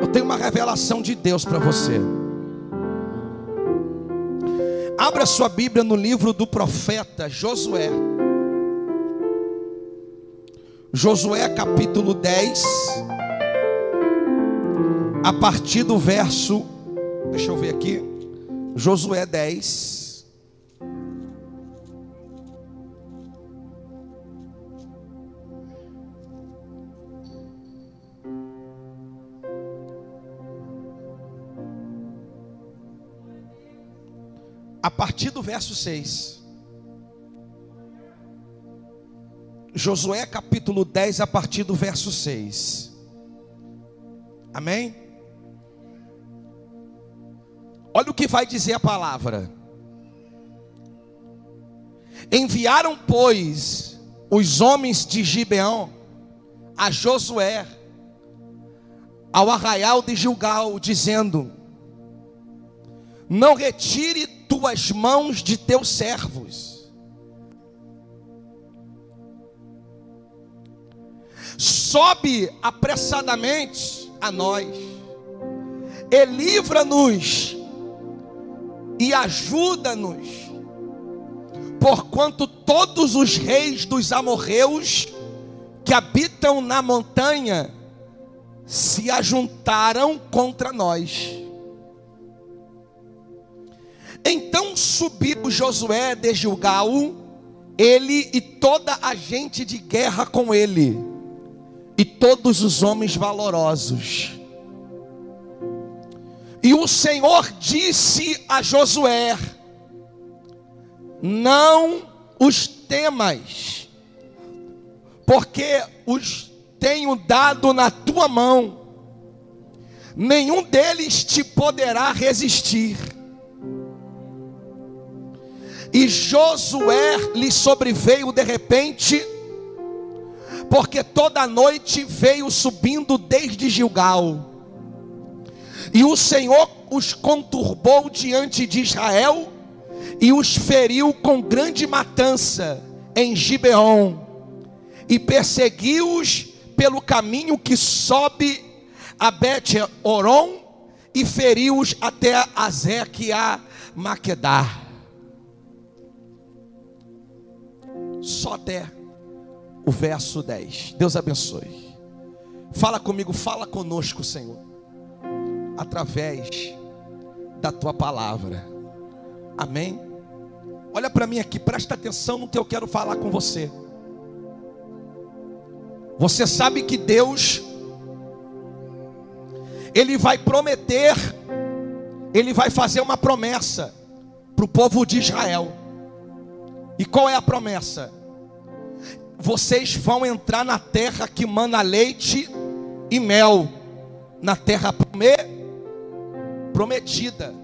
Eu tenho uma revelação de Deus para você. Abra sua Bíblia no livro do profeta Josué. Josué capítulo 10, a partir do verso, deixa eu ver aqui, Josué 10. Partir do verso 6. Josué capítulo 10, a partir do verso 6. Amém? Olha o que vai dizer a palavra. Enviaram, pois, os homens de Gibeão a Josué ao arraial de Gilgal, dizendo: Não retire tuas mãos de teus servos. Sobe apressadamente a nós, e livra-nos, e ajuda-nos, porquanto todos os reis dos amorreus que habitam na montanha se ajuntaram contra nós. Subiu Josué de Gilgal, ele e toda a gente de guerra com ele, e todos os homens valorosos. E o Senhor disse a Josué: Não os temas, porque os tenho dado na tua mão, nenhum deles te poderá resistir. E Josué lhe sobreveio de repente, porque toda noite veio subindo desde Gilgal. E o Senhor os conturbou diante de Israel e os feriu com grande matança em Gibeon e perseguiu-os pelo caminho que sobe a Bet-Oron e feriu-os até Azequia Maquedar. Só até o verso 10. Deus abençoe. Fala comigo, fala conosco, Senhor, através da tua palavra. Amém? Olha para mim aqui, presta atenção no que eu quero falar com você. Você sabe que Deus, Ele vai prometer, Ele vai fazer uma promessa para o povo de Israel. E qual é a promessa? Vocês vão entrar na terra que mana leite e mel, na terra prometida.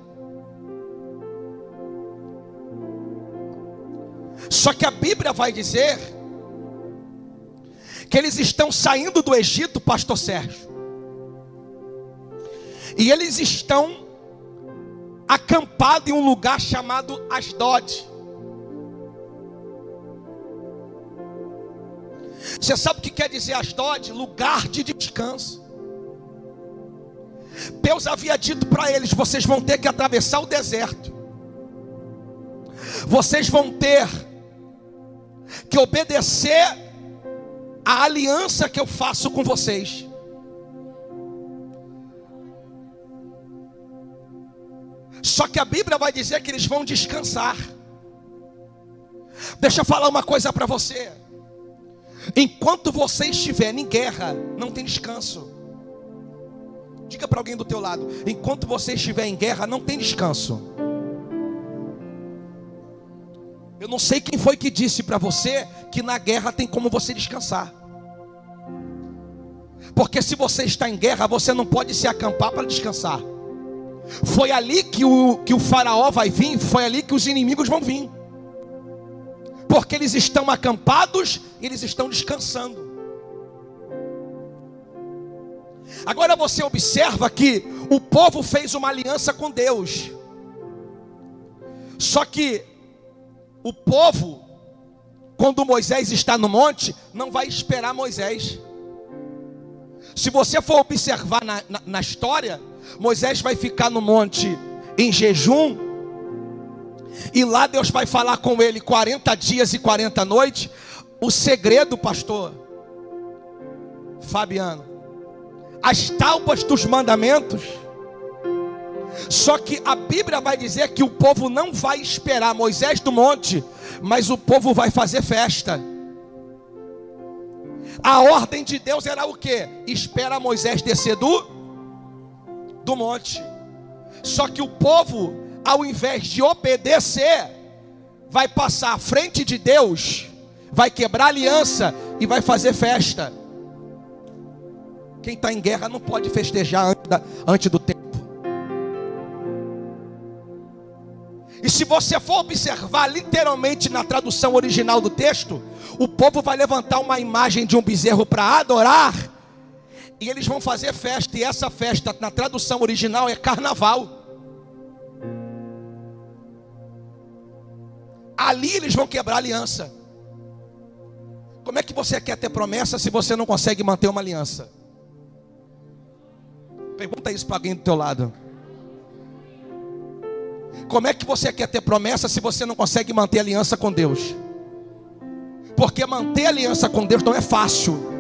Só que a Bíblia vai dizer que eles estão saindo do Egito, pastor Sérgio. E eles estão acampados em um lugar chamado Asdod. Você sabe o que quer dizer Asdod? Lugar de descanso. Deus havia dito para eles: vocês vão ter que atravessar o deserto. Vocês vão ter que obedecer a aliança que eu faço com vocês. Só que a Bíblia vai dizer que eles vão descansar. Deixa eu falar uma coisa para você. Enquanto você estiver em guerra, não tem descanso. Diga para alguém do teu lado, enquanto você estiver em guerra, não tem descanso. Eu não sei quem foi que disse para você que na guerra tem como você descansar. Porque se você está em guerra, você não pode se acampar para descansar. Foi ali que o, que o faraó vai vir, foi ali que os inimigos vão vir porque eles estão acampados e eles estão descansando. Agora você observa que o povo fez uma aliança com Deus. Só que o povo, quando Moisés está no monte, não vai esperar Moisés. Se você for observar na, na, na história, Moisés vai ficar no monte em jejum, e lá Deus vai falar com ele 40 dias e 40 noites. O segredo, pastor Fabiano, as tábuas dos mandamentos. Só que a Bíblia vai dizer que o povo não vai esperar Moisés do monte, mas o povo vai fazer festa. A ordem de Deus era o que? Espera Moisés descer do, do monte. Só que o povo, ao invés de obedecer, vai passar à frente de Deus, vai quebrar aliança e vai fazer festa. Quem está em guerra não pode festejar antes, do tempo. E se você for observar literalmente na tradução original do texto, o povo vai levantar uma imagem de um bezerro para adorar, e eles vão fazer festa, e essa festa na tradução original é carnaval. Ali eles vão quebrar aliança. Como é que você quer ter promessa se você não consegue manter uma aliança? Pergunta isso para alguém do teu lado. Como é que você quer ter promessa se você não consegue manter aliança com Deus? Porque manter aliança com Deus não é fácil.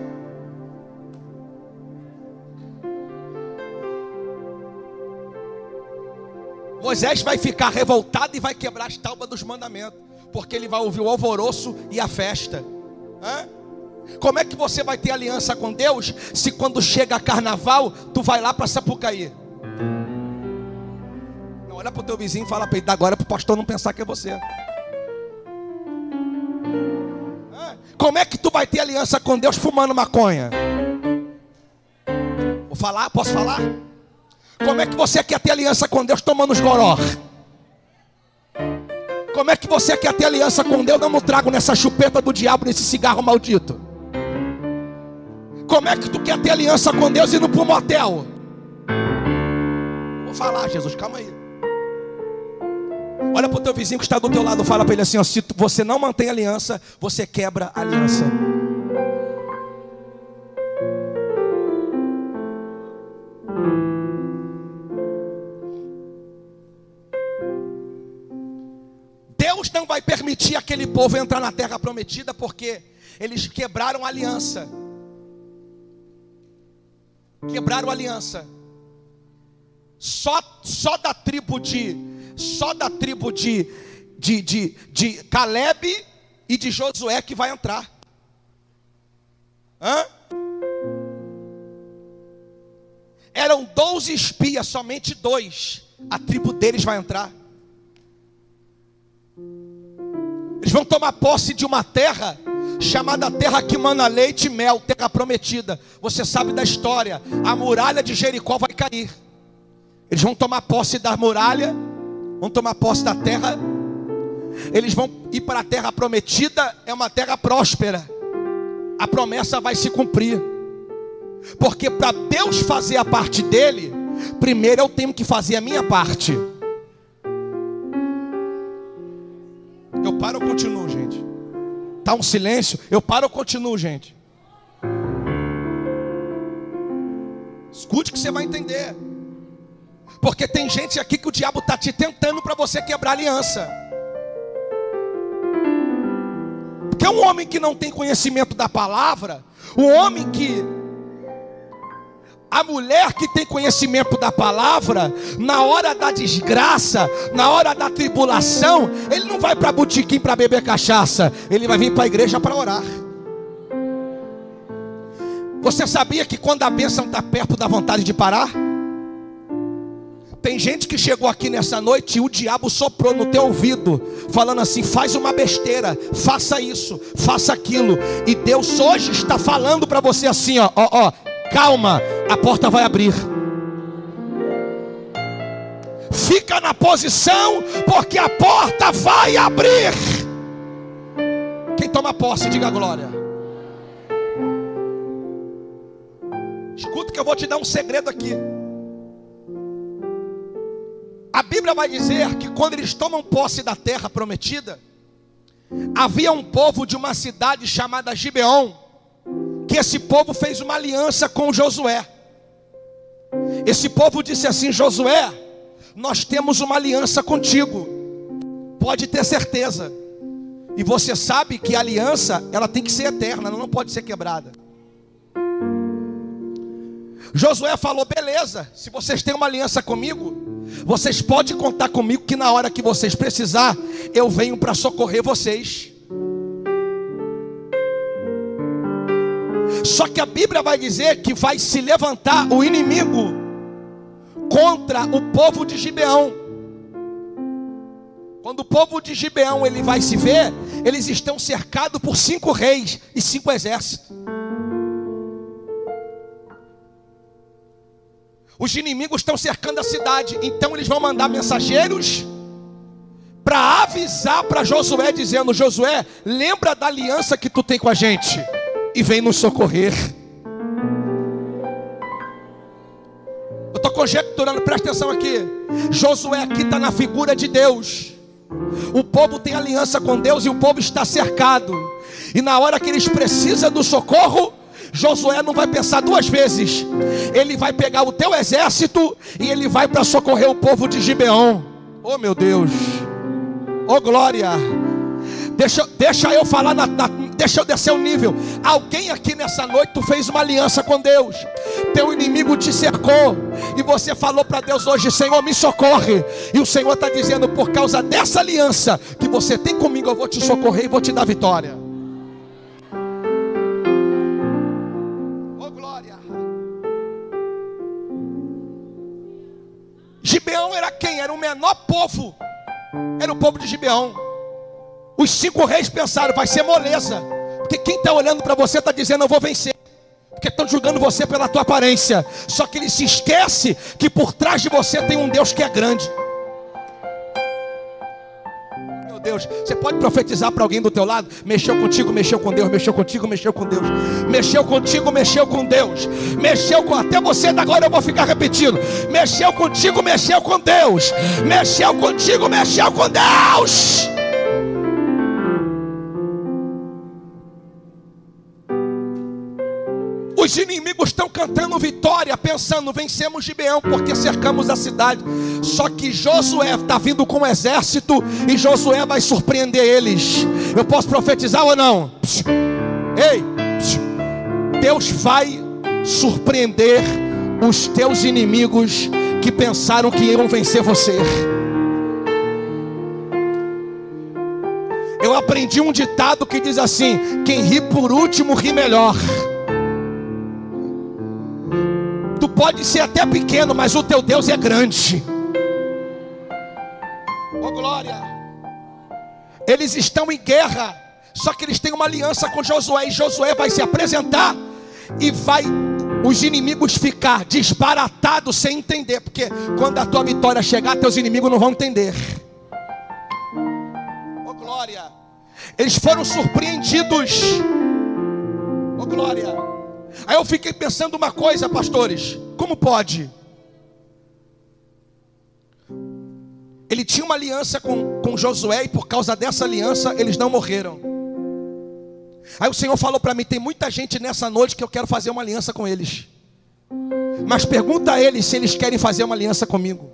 Moisés vai ficar revoltado e vai quebrar as tábuas dos mandamentos, porque ele vai ouvir o alvoroço e a festa. Hã? Como é que você vai ter aliança com Deus se quando chega carnaval tu vai lá para Sapucaí? Olha para o teu vizinho e fala para ele, agora para o pastor não pensar que é você. Como é que tu vai ter aliança com Deus fumando maconha? Vou falar? Posso falar? Como é que você quer ter aliança com Deus tomando os goró? Como é que você quer ter aliança com Deus não trago nessa chupeta do diabo, nesse cigarro maldito? Como é que tu quer ter aliança com Deus não para um motel? Vou falar, Jesus, calma aí. Olha para o teu vizinho que está do teu lado, fala para ele assim: ó, se você não mantém aliança, você quebra a aliança. Deus não vai permitir aquele povo entrar na terra prometida porque eles quebraram a aliança. Quebraram a aliança. Só, só da tribo de só da tribo de, de, de, de Caleb e de Josué que vai entrar. Hã? Eram 12 espias, somente dois. A tribo deles vai entrar. Eles vão tomar posse de uma terra chamada terra que mana leite e mel, terra prometida. Você sabe da história. A muralha de Jericó vai cair. Eles vão tomar posse da muralha vão tomar posse da terra, eles vão ir para a terra prometida, é uma terra próspera, a promessa vai se cumprir, porque para Deus fazer a parte dele, primeiro eu tenho que fazer a minha parte. Tá um silêncio? Eu paro ou continuo, gente? Escute que você vai entender. Porque tem gente aqui que o diabo está te tentando para você quebrar aliança. Porque um homem que não tem conhecimento da palavra, um homem que. A mulher que tem conhecimento da palavra, na hora da desgraça, na hora da tribulação, ele não vai para botiquim para beber cachaça, ele vai vir para a igreja para orar. Você sabia que quando a bênção está perto da vontade de parar? Tem gente que chegou aqui nessa noite e o diabo soprou no teu ouvido, falando assim: faz uma besteira, faça isso, faça aquilo. E Deus hoje está falando para você assim: ó, ó, ó, calma, a porta vai abrir. Fica na posição, porque a porta vai abrir. Quem toma posse, diga glória. Escuta que eu vou te dar um segredo aqui. A Bíblia vai dizer que quando eles tomam posse da terra prometida, havia um povo de uma cidade chamada Gibeon, esse povo fez uma aliança com Josué. Esse povo disse assim: Josué, nós temos uma aliança contigo, pode ter certeza. E você sabe que a aliança, ela tem que ser eterna, ela não pode ser quebrada. Josué falou: beleza, se vocês têm uma aliança comigo, vocês podem contar comigo que na hora que vocês precisar, eu venho para socorrer vocês. Só que a Bíblia vai dizer que vai se levantar o inimigo contra o povo de Gibeão. Quando o povo de Gibeão ele vai se ver, eles estão cercados por cinco reis e cinco exércitos. Os inimigos estão cercando a cidade, então eles vão mandar mensageiros para avisar para Josué, dizendo: Josué, lembra da aliança que tu tem com a gente e vem nos socorrer. Eu estou conjecturando, presta atenção aqui. Josué aqui está na figura de Deus. O povo tem aliança com Deus e o povo está cercado. E na hora que eles precisam do socorro, Josué não vai pensar duas vezes. Ele vai pegar o teu exército e ele vai para socorrer o povo de Gibeão. Oh meu Deus. Oh glória. Deixa, deixa eu falar na, na, deixa eu descer o nível. Alguém aqui nessa noite tu fez uma aliança com Deus. Teu inimigo te cercou e você falou para Deus hoje, Senhor, me socorre. E o Senhor está dizendo, por causa dessa aliança que você tem comigo, eu vou te socorrer e vou te dar vitória. Oh glória. Gibeão era quem? Era o menor povo. Era o povo de Gibeão. Os cinco reis pensaram, vai ser moleza. Porque quem está olhando para você está dizendo, eu vou vencer. Porque estão julgando você pela tua aparência. Só que ele se esquece que por trás de você tem um Deus que é grande. Meu Deus, você pode profetizar para alguém do teu lado? Mexeu contigo, mexeu com Deus, mexeu contigo, mexeu com Deus. Mexeu contigo, mexeu com Deus. Mexeu com até você, agora eu vou ficar repetindo. Mexeu contigo, mexeu com Deus. Mexeu contigo, mexeu com Deus. Os inimigos estão cantando vitória, pensando: vencemos Gibeão porque cercamos a cidade. Só que Josué está vindo com um exército e Josué vai surpreender eles. Eu posso profetizar ou não? Ei, Deus vai surpreender os teus inimigos que pensaram que iam vencer você. Eu aprendi um ditado que diz assim: quem ri por último ri melhor. Pode ser até pequeno, mas o teu Deus é grande. Oh glória! Eles estão em guerra, só que eles têm uma aliança com Josué, e Josué vai se apresentar e vai os inimigos ficar disparatados sem entender, porque quando a tua vitória chegar, teus inimigos não vão entender. Oh glória! Eles foram surpreendidos. Oh glória! Aí eu fiquei pensando uma coisa, pastores: como pode? Ele tinha uma aliança com, com Josué e por causa dessa aliança eles não morreram. Aí o Senhor falou para mim: tem muita gente nessa noite que eu quero fazer uma aliança com eles. Mas pergunta a eles se eles querem fazer uma aliança comigo.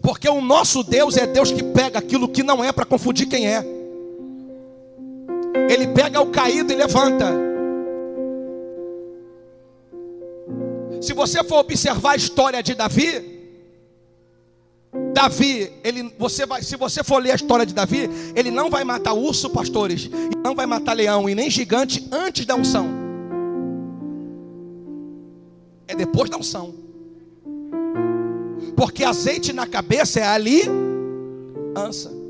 Porque o nosso Deus é Deus que pega aquilo que não é para confundir quem é. Ele pega o caído e levanta. Se você for observar a história de Davi, Davi, ele, você vai, se você for ler a história de Davi, ele não vai matar urso, pastores, e não vai matar leão e nem gigante antes da unção. É depois da unção. Porque azeite na cabeça é ali, ansa.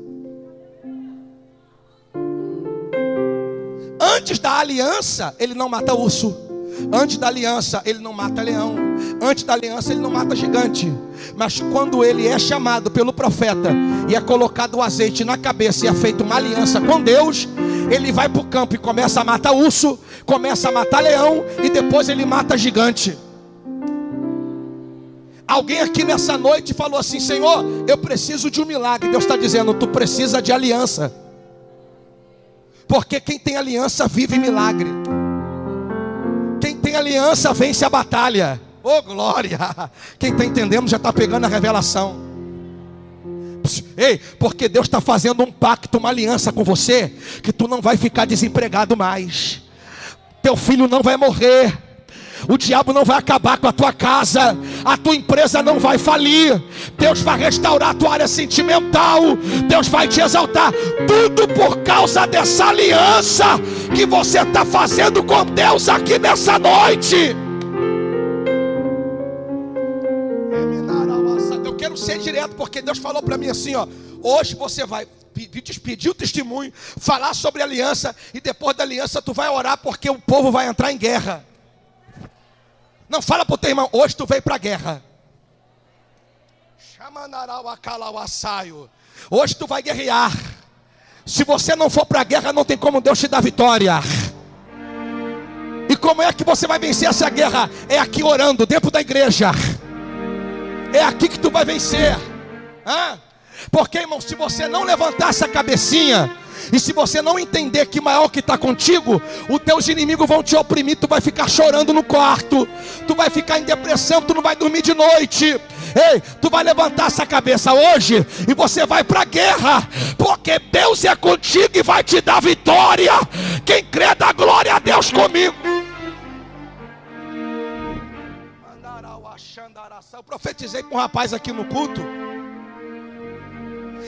Antes da aliança, ele não mata urso. Antes da aliança, ele não mata leão. Antes da aliança, ele não mata gigante. Mas quando ele é chamado pelo profeta e é colocado o azeite na cabeça e é feita uma aliança com Deus, ele vai para o campo e começa a matar urso, começa a matar leão e depois ele mata gigante. Alguém aqui nessa noite falou assim: Senhor, eu preciso de um milagre. Deus está dizendo: Tu precisa de aliança. Porque quem tem aliança vive milagre. Quem tem aliança vence a batalha. Oh glória! Quem está entendendo já está pegando a revelação. Ei, porque Deus está fazendo um pacto, uma aliança com você, que tu não vai ficar desempregado mais. Teu filho não vai morrer o diabo não vai acabar com a tua casa, a tua empresa não vai falir. Deus vai restaurar a tua área sentimental, Deus vai te exaltar, tudo por causa dessa aliança que você está fazendo com Deus aqui nessa noite. Eu quero ser direto, porque Deus falou para mim assim: ó, hoje você vai pedir o testemunho, falar sobre aliança, e depois da aliança tu vai orar, porque o povo vai entrar em guerra. Não fala para o teu irmão, hoje tu veio para a guerra. Hoje tu vai guerrear. Se você não for para a guerra, não tem como Deus te dar vitória. E como é que você vai vencer essa guerra? É aqui orando, dentro da igreja. É aqui que tu vai vencer. Hã? Porque, irmão, se você não levantar essa cabecinha, e se você não entender que maior que está contigo, os teus inimigos vão te oprimir, tu vai ficar chorando no quarto, tu vai ficar em depressão, tu não vai dormir de noite. Ei, tu vai levantar essa cabeça hoje e você vai para a guerra, porque Deus é contigo e vai te dar vitória. Quem crê dá glória a Deus comigo. Eu profetizei com um rapaz aqui no culto.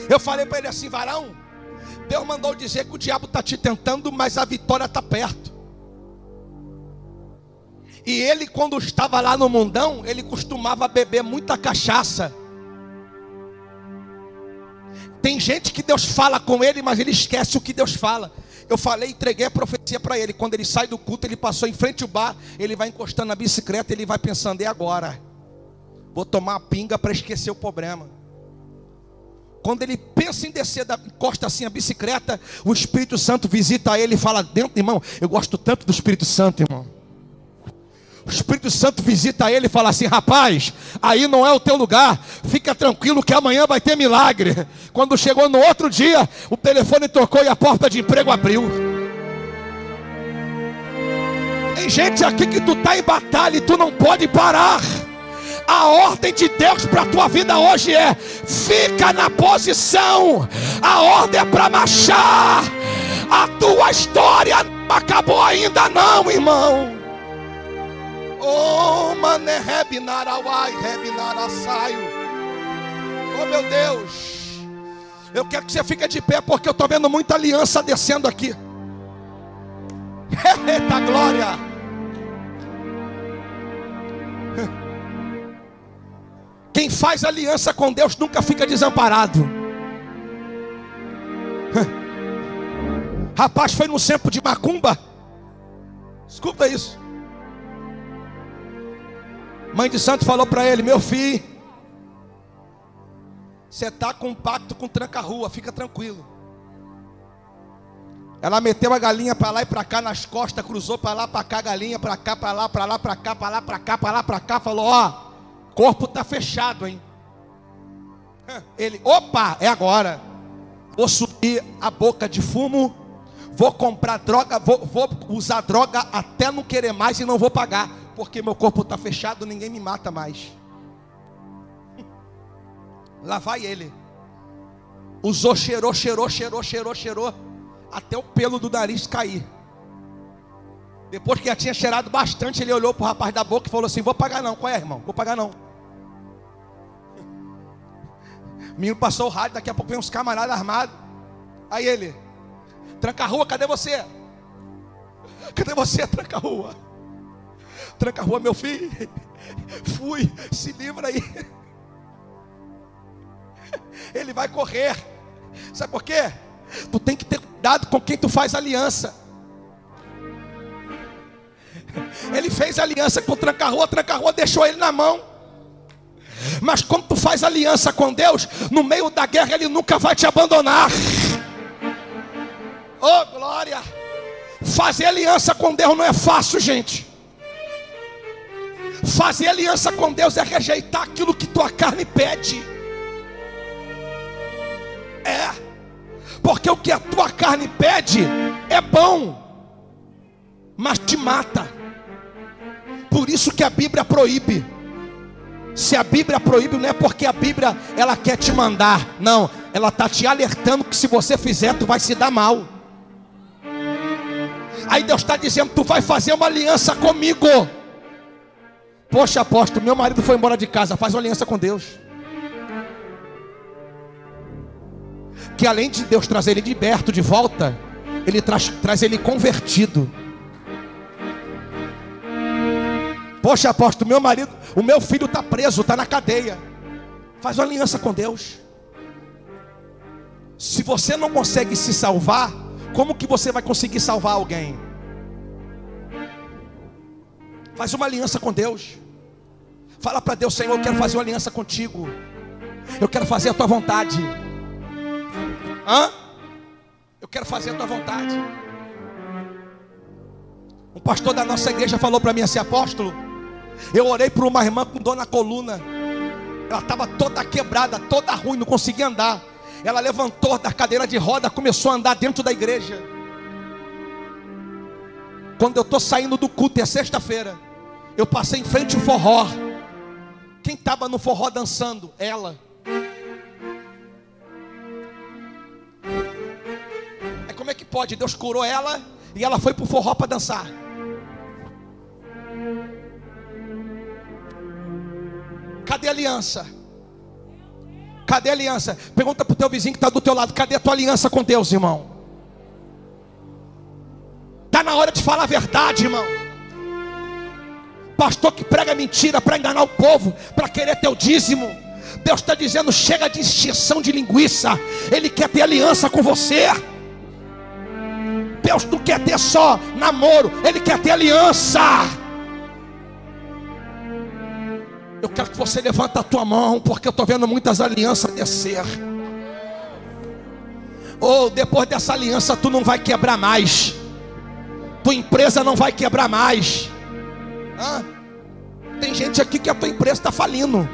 Eu falei para ele assim, varão. Deus mandou dizer que o diabo está te tentando, mas a vitória está perto. E ele, quando estava lá no mundão, ele costumava beber muita cachaça. Tem gente que Deus fala com ele, mas ele esquece o que Deus fala. Eu falei, entreguei a profecia para ele. Quando ele sai do culto, ele passou em frente ao bar, ele vai encostando na bicicleta, ele vai pensando: e agora? Vou tomar a pinga para esquecer o problema. Quando ele pensa em descer da encosta assim a bicicleta, o Espírito Santo visita ele e fala dentro, irmão, eu gosto tanto do Espírito Santo, irmão. O Espírito Santo visita ele e fala assim: rapaz, aí não é o teu lugar, fica tranquilo que amanhã vai ter milagre. Quando chegou no outro dia, o telefone tocou e a porta de emprego abriu. Tem gente aqui que tu está em batalha e tu não pode parar. A ordem de Deus para a tua vida hoje é: fica na posição. A ordem é para marchar. A tua história não acabou ainda, não, irmão. Oh, mané, rebinarawai, rebinarasaio. Oh, meu Deus. Eu quero que você fique de pé, porque eu estou vendo muita aliança descendo aqui. Eita glória. Quem faz aliança com Deus nunca fica desamparado. Rapaz foi no centro de macumba. Escuta isso. Mãe de santo falou para ele: Meu filho, você está com um pacto com tranca-rua, fica tranquilo. Ela meteu a galinha para lá e para cá nas costas, cruzou para lá, para cá, galinha para cá, para lá, para lá, para cá, para lá, para cá, para lá, para cá, falou: Ó, corpo está fechado, hein? Ele, opa, é agora. Vou subir a boca de fumo, vou comprar droga, vou, vou usar droga até não querer mais e não vou pagar, porque meu corpo está fechado, ninguém me mata mais. Lá vai ele. Usou, cheirou, cheirou, cheirou, cheirou, cheirou, até o pelo do nariz cair. Depois que já tinha cheirado bastante, ele olhou para o rapaz da boca e falou assim: Vou pagar não. Qual é, irmão? Vou pagar não. O menino passou o rádio, daqui a pouco vem uns camaradas armados. Aí ele, tranca a rua, cadê você? Cadê você, tranca a rua? Tranca a rua, meu filho. Fui, se livra aí. Ele vai correr. Sabe por quê? Tu tem que ter cuidado com quem tu faz aliança. Ele fez aliança com o tranca-rua, tranca-rua deixou ele na mão. Mas quando tu faz aliança com Deus, no meio da guerra Ele nunca vai te abandonar. Oh glória! Fazer aliança com Deus não é fácil, gente. Fazer aliança com Deus é rejeitar aquilo que tua carne pede. É. porque o que a tua carne pede é bom, mas te mata. Por isso que a Bíblia proíbe. Se a Bíblia proíbe, não é porque a Bíblia ela quer te mandar, não, ela está te alertando que se você fizer, tu vai se dar mal. Aí Deus está dizendo: Tu vai fazer uma aliança comigo. Poxa, apóstolo, meu marido foi embora de casa, faz uma aliança com Deus. Que além de Deus trazer ele liberto de volta, ele traz, traz ele convertido. Poxa, apóstolo, meu marido, o meu filho está preso, está na cadeia. Faz uma aliança com Deus. Se você não consegue se salvar, como que você vai conseguir salvar alguém? Faz uma aliança com Deus. Fala para Deus, Senhor, eu quero fazer uma aliança contigo. Eu quero fazer a tua vontade. Hã? Eu quero fazer a tua vontade. Um pastor da nossa igreja falou para mim assim, apóstolo. Eu orei por uma irmã com dor na coluna. Ela estava toda quebrada, toda ruim, não conseguia andar. Ela levantou da cadeira de roda, começou a andar dentro da igreja. Quando eu estou saindo do culto, é sexta-feira. Eu passei em frente ao forró. Quem estava no forró dançando? Ela. É como é que pode? Deus curou ela e ela foi para o forró para dançar. Cadê a aliança? Cadê a aliança? Pergunta para o teu vizinho que está do teu lado: cadê a tua aliança com Deus, irmão? Está na hora de falar a verdade, irmão pastor que prega mentira para enganar o povo, para querer ter o dízimo. Deus está dizendo: chega de extinção de linguiça, Ele quer ter aliança com você. Deus não quer ter só namoro, Ele quer ter aliança. Eu quero que você levanta a tua mão, porque eu estou vendo muitas alianças descer. Ou oh, depois dessa aliança tu não vai quebrar mais. Tua empresa não vai quebrar mais. Tem gente aqui que a tua empresa está falindo.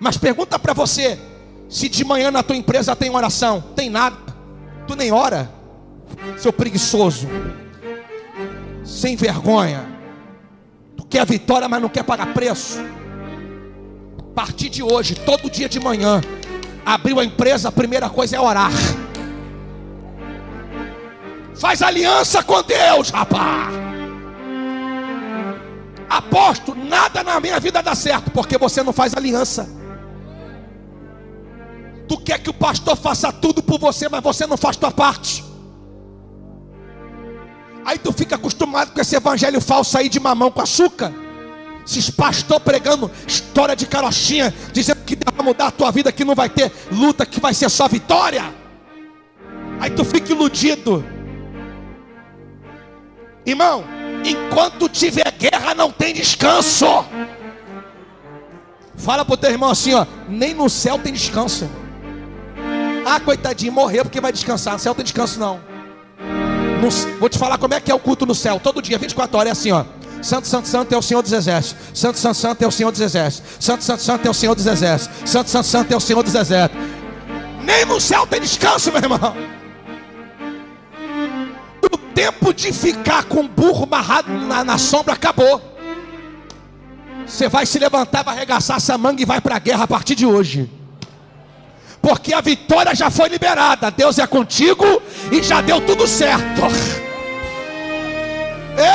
Mas pergunta para você: se de manhã na tua empresa tem oração, tem nada, tu nem ora, seu preguiçoso, sem vergonha. Quer vitória, mas não quer pagar preço. A partir de hoje, todo dia de manhã, abriu a empresa, a primeira coisa é orar. Faz aliança com Deus, rapaz. Aposto, nada na minha vida dá certo, porque você não faz aliança. Tu quer que o pastor faça tudo por você, mas você não faz tua parte. Tu fica acostumado com esse evangelho falso aí de mamão com açúcar. Esses pastor pregando história de carochinha, dizendo que vai mudar a tua vida, que não vai ter luta, que vai ser só vitória. Aí tu fica iludido. Irmão, Enquanto tiver guerra, não tem descanso. Fala para o teu irmão assim, ó. Nem no céu tem descanso. Ah, coitadinho, morreu porque vai descansar. No céu tem descanso, não. No, vou te falar como é que é o culto no céu. Todo dia, 24 horas, é assim, ó. Santo, Santo, Santo é o Senhor dos Exércitos. Santo, Santo, Santo é o Senhor dos Exércitos. Santo, Santo, Santo é o Senhor dos Exércitos. Santo, Santo, Santo é o Senhor dos Exércitos. Nem no céu tem descanso, meu irmão tempo de ficar com o burro amarrado na, na sombra acabou. Você vai se levantar, vai arregaçar essa manga e vai para a guerra a partir de hoje. Porque a vitória já foi liberada. Deus é contigo e já deu tudo certo.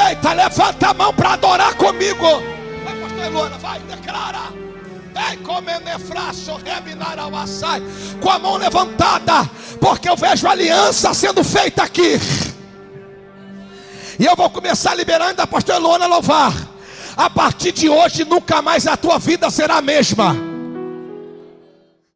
Eita, levanta a mão para adorar comigo. Vai, pastor Luana, vai, declara. Com a mão levantada, porque eu vejo aliança sendo feita aqui. E eu vou começar liberando a pastora Luana louvar. A partir de hoje, nunca mais a tua vida será a mesma.